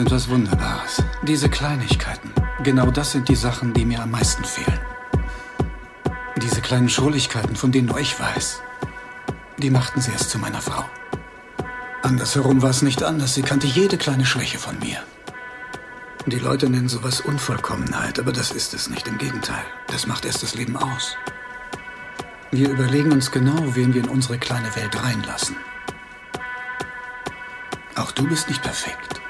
Sind was Wunderbares. Diese Kleinigkeiten. Genau das sind die Sachen, die mir am meisten fehlen. Diese kleinen Schrulligkeiten, von denen nur ich weiß, die machten sie erst zu meiner Frau. Andersherum war es nicht anders. Sie kannte jede kleine Schwäche von mir. Die Leute nennen sowas Unvollkommenheit, aber das ist es nicht. Im Gegenteil, das macht erst das Leben aus. Wir überlegen uns genau, wen wir in unsere kleine Welt reinlassen. Auch du bist nicht perfekt.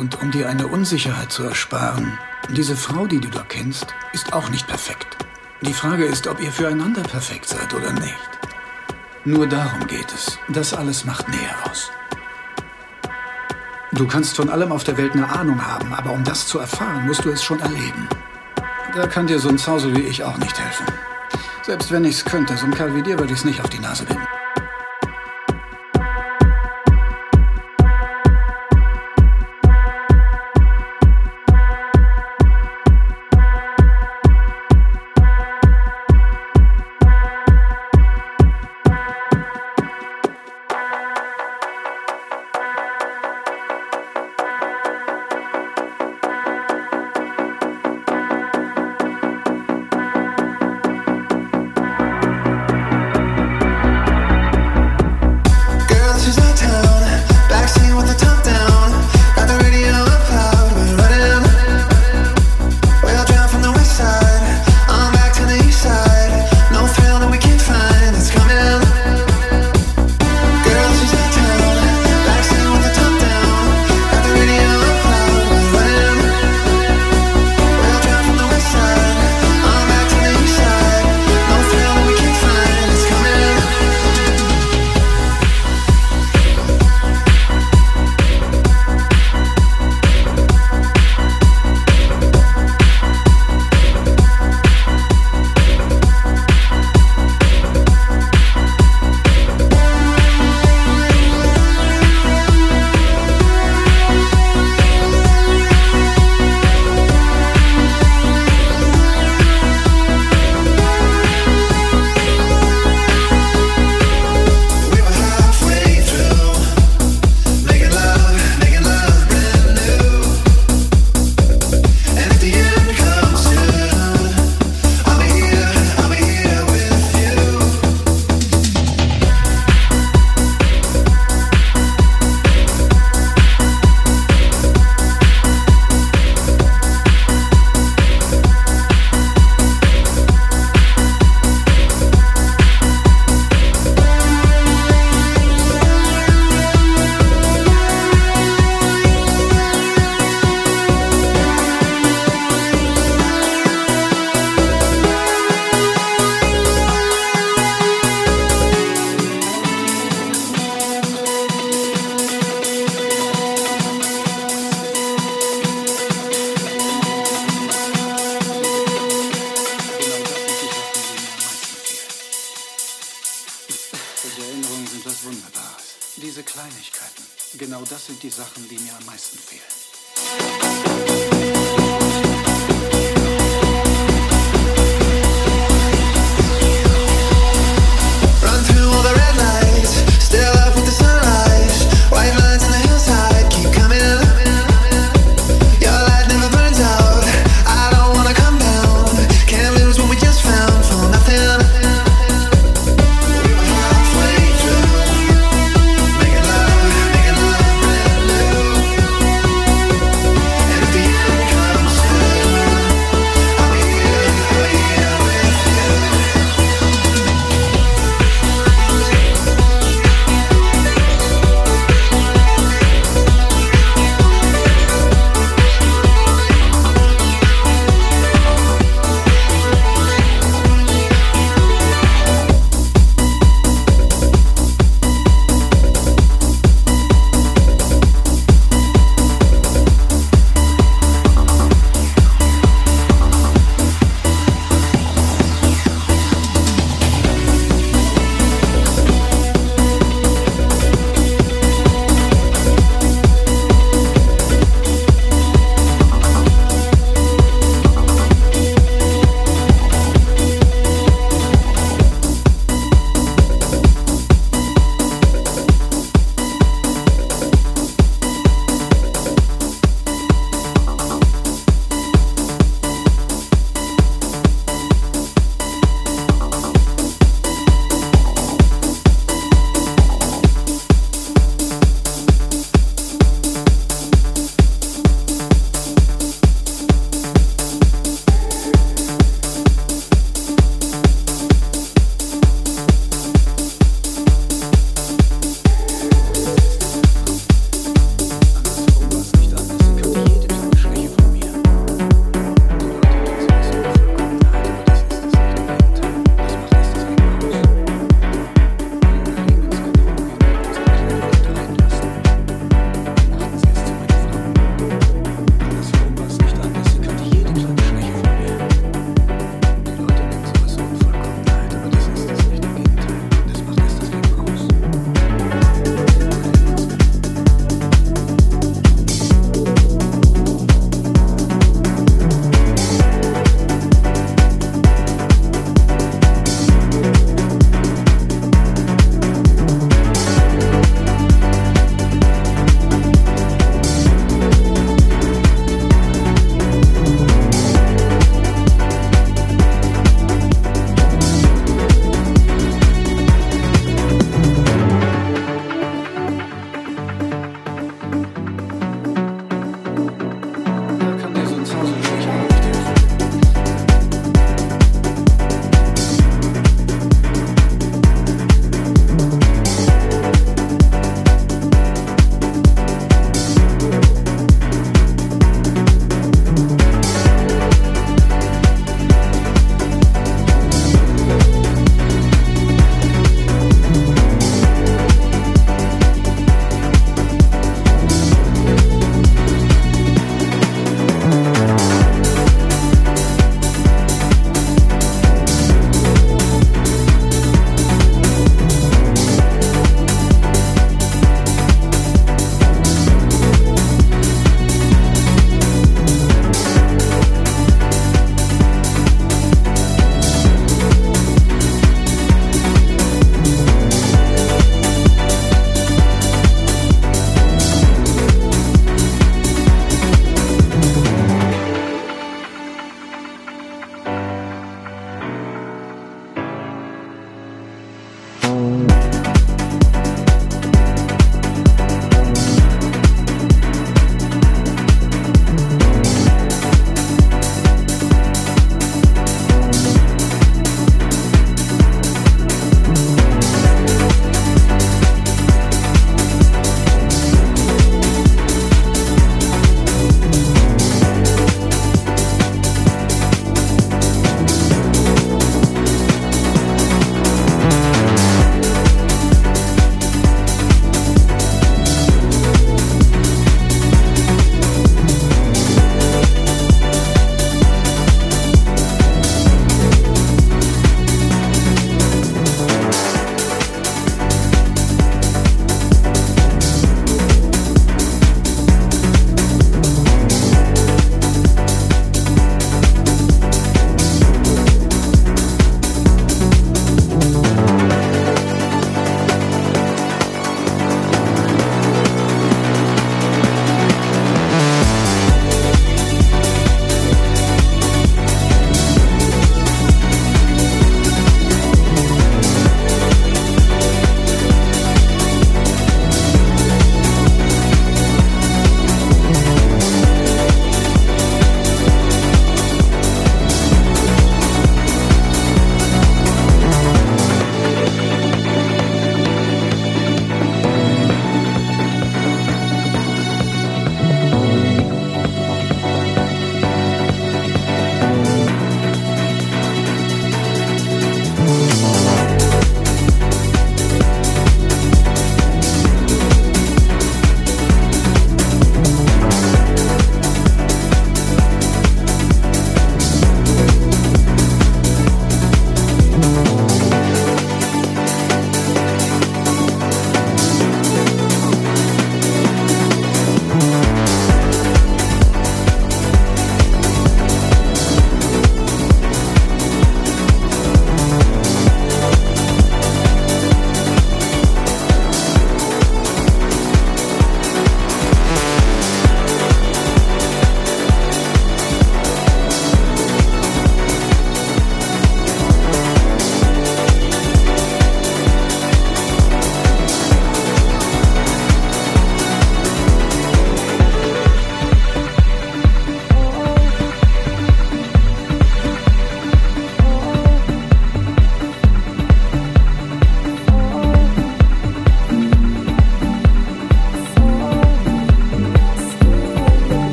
Und um dir eine Unsicherheit zu ersparen, diese Frau, die du da kennst, ist auch nicht perfekt. Die Frage ist, ob ihr füreinander perfekt seid oder nicht. Nur darum geht es. Das alles macht Nähe aus. Du kannst von allem auf der Welt eine Ahnung haben, aber um das zu erfahren, musst du es schon erleben. Da kann dir so ein Zausel wie ich auch nicht helfen. Selbst wenn ich's könnte, so ein Kerl wie dir würde ich's nicht auf die Nase binden.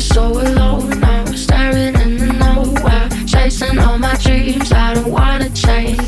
so alone now. Staring in the nowhere, chasing all my dreams. I don't wanna change.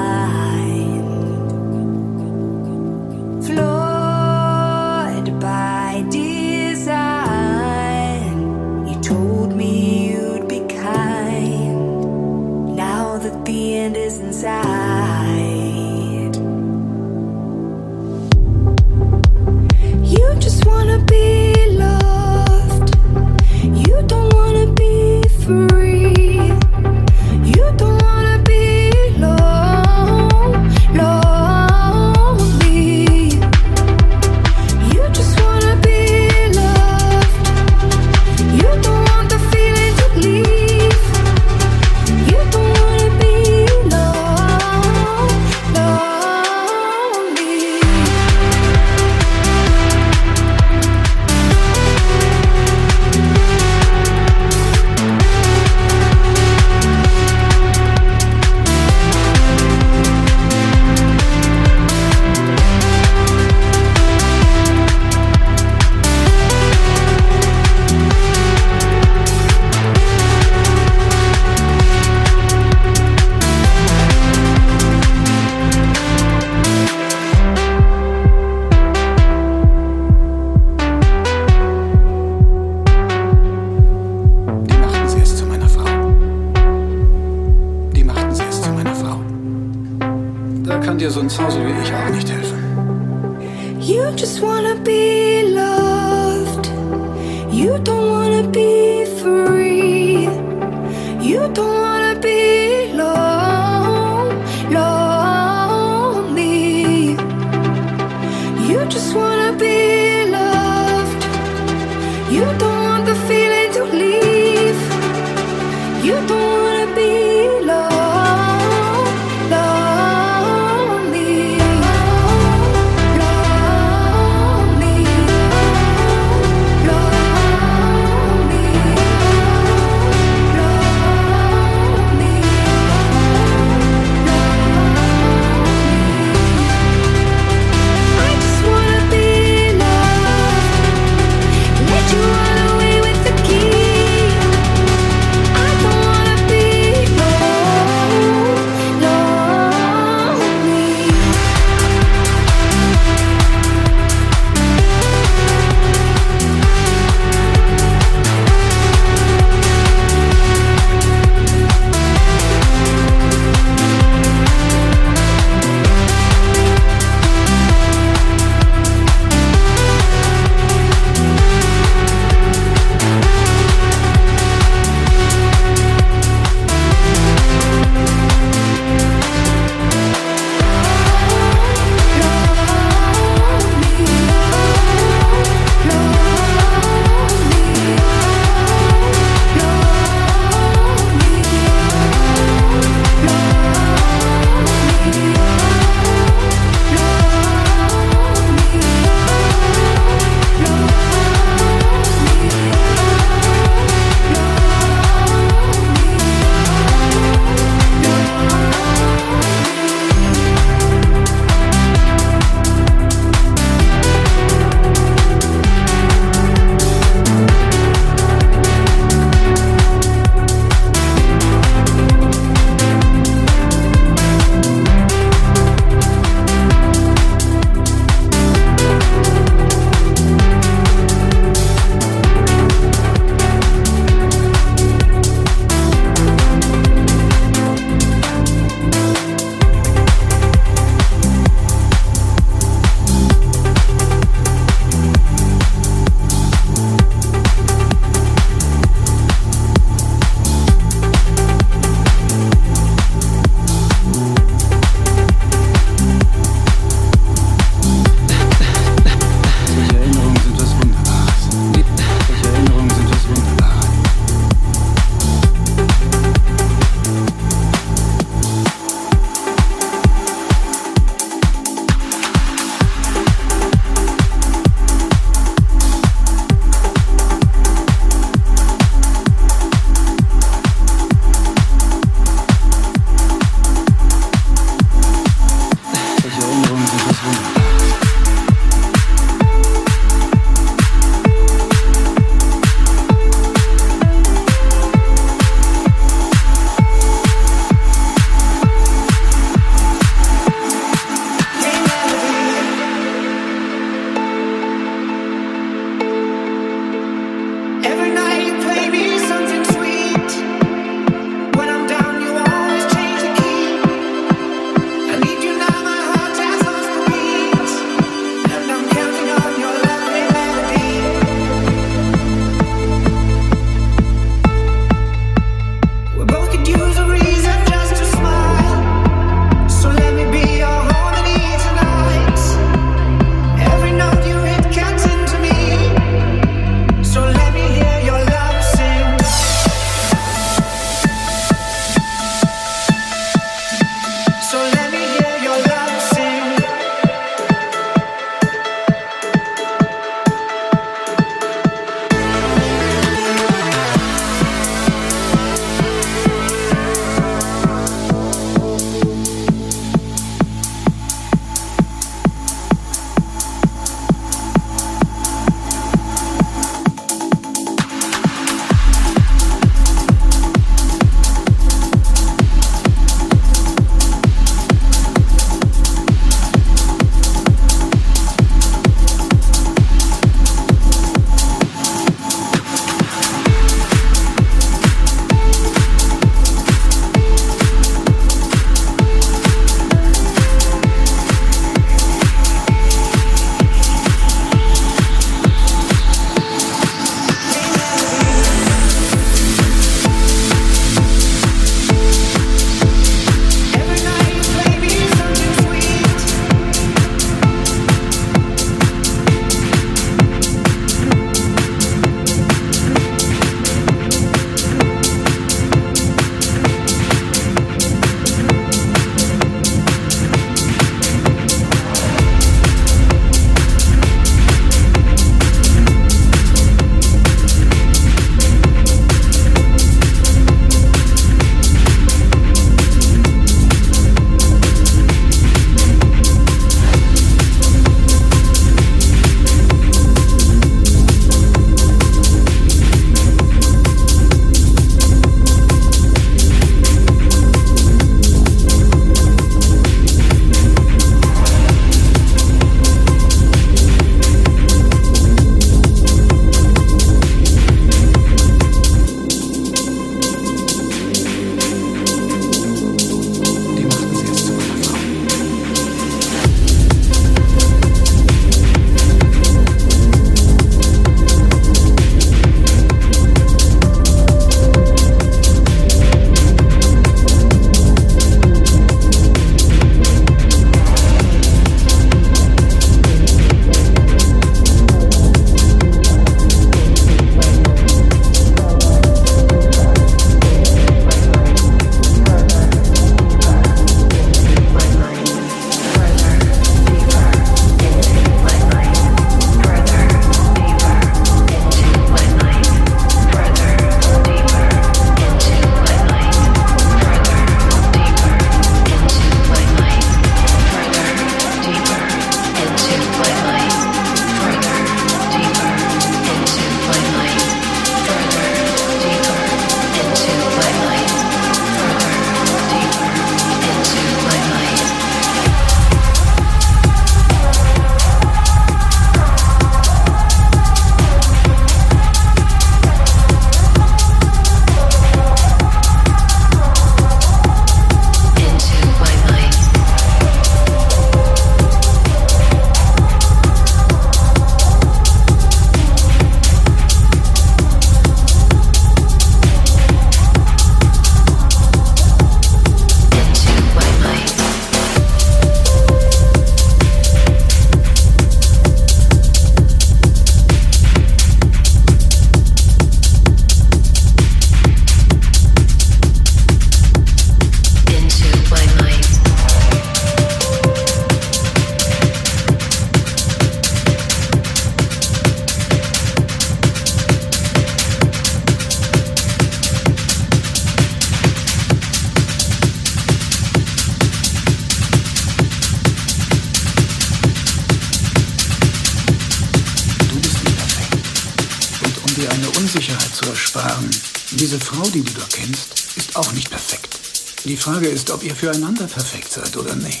Frage ist, ob ihr füreinander perfekt seid oder nicht.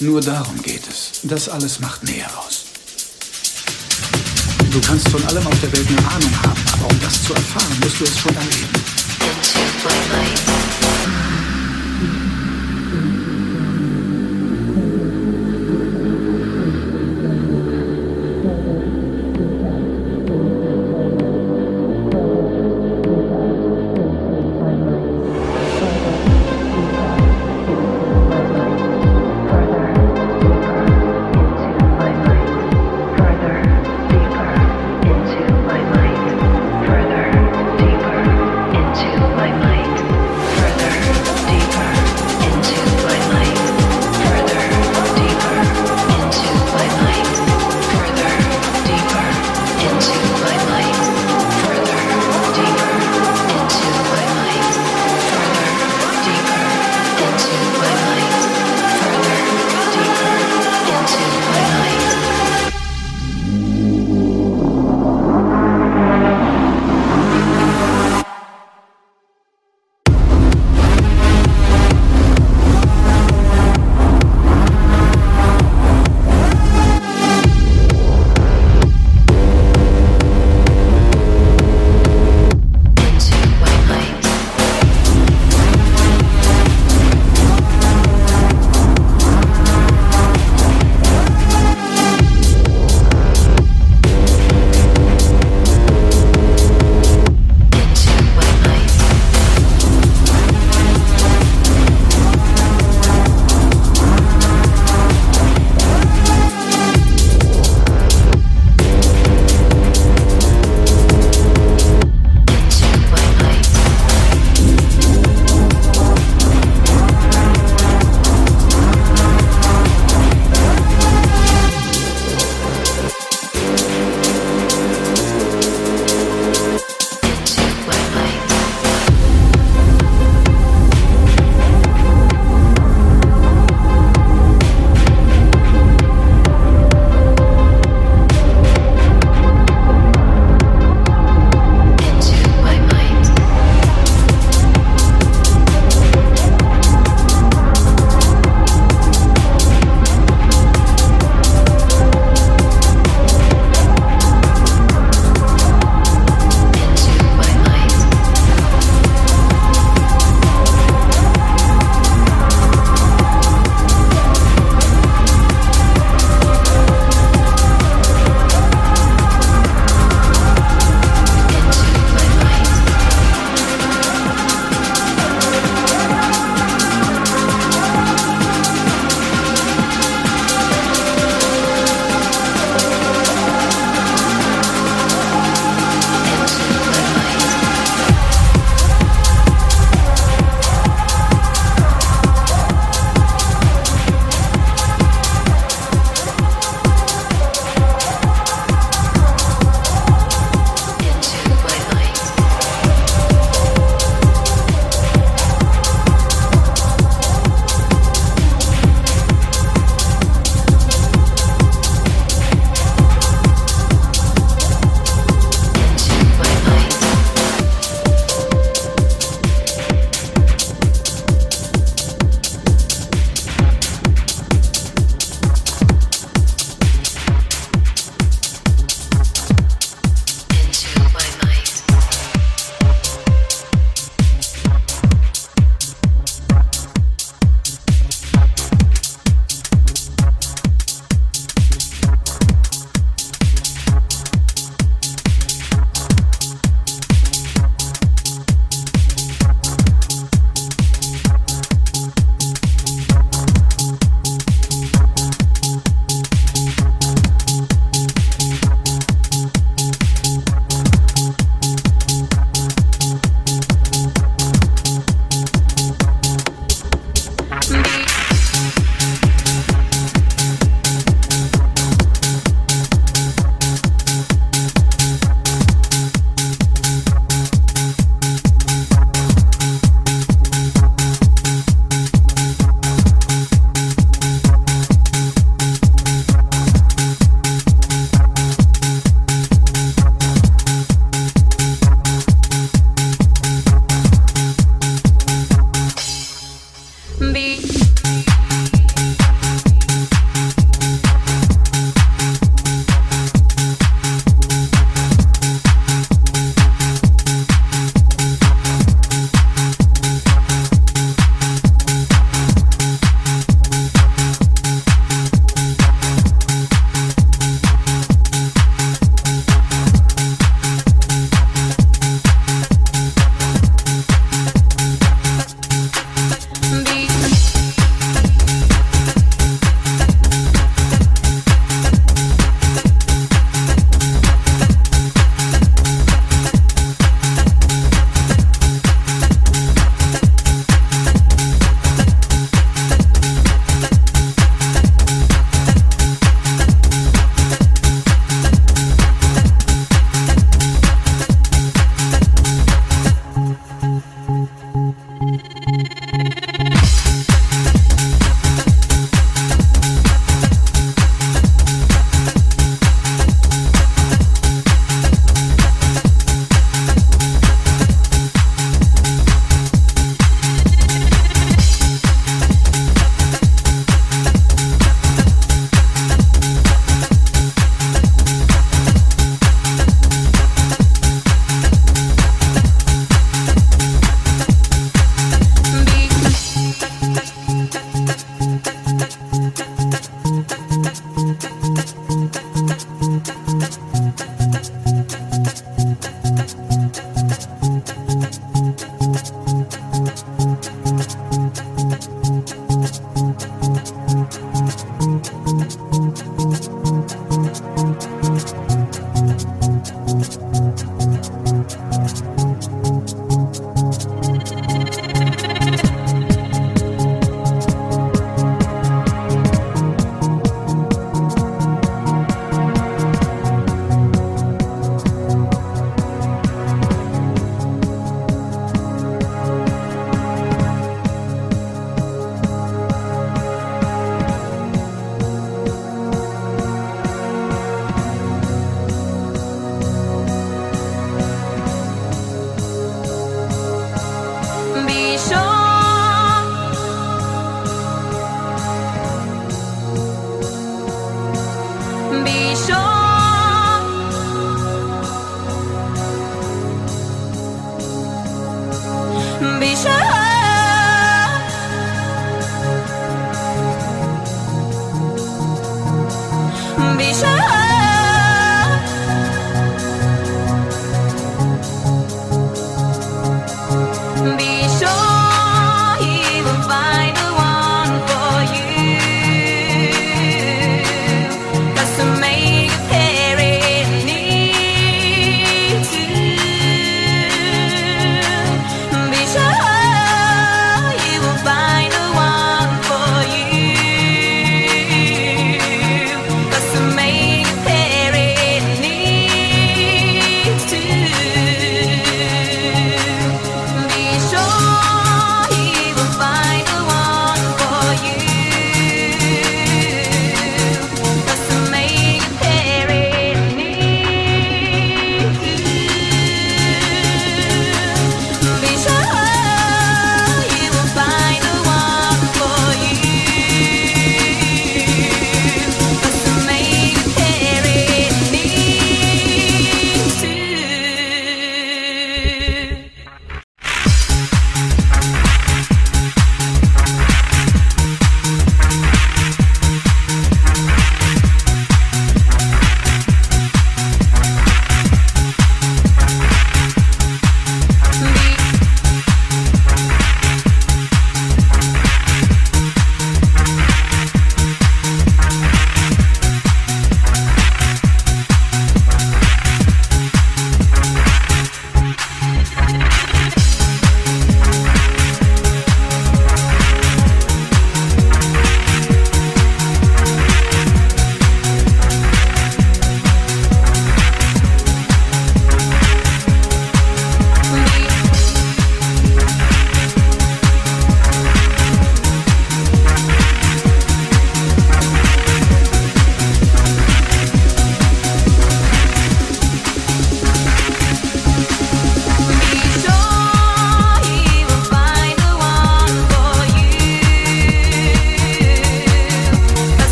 Nur darum geht es. Das alles macht Nähe aus. Du kannst von allem auf der Welt eine Ahnung haben, aber um das zu erfahren, musst du es schon erleben.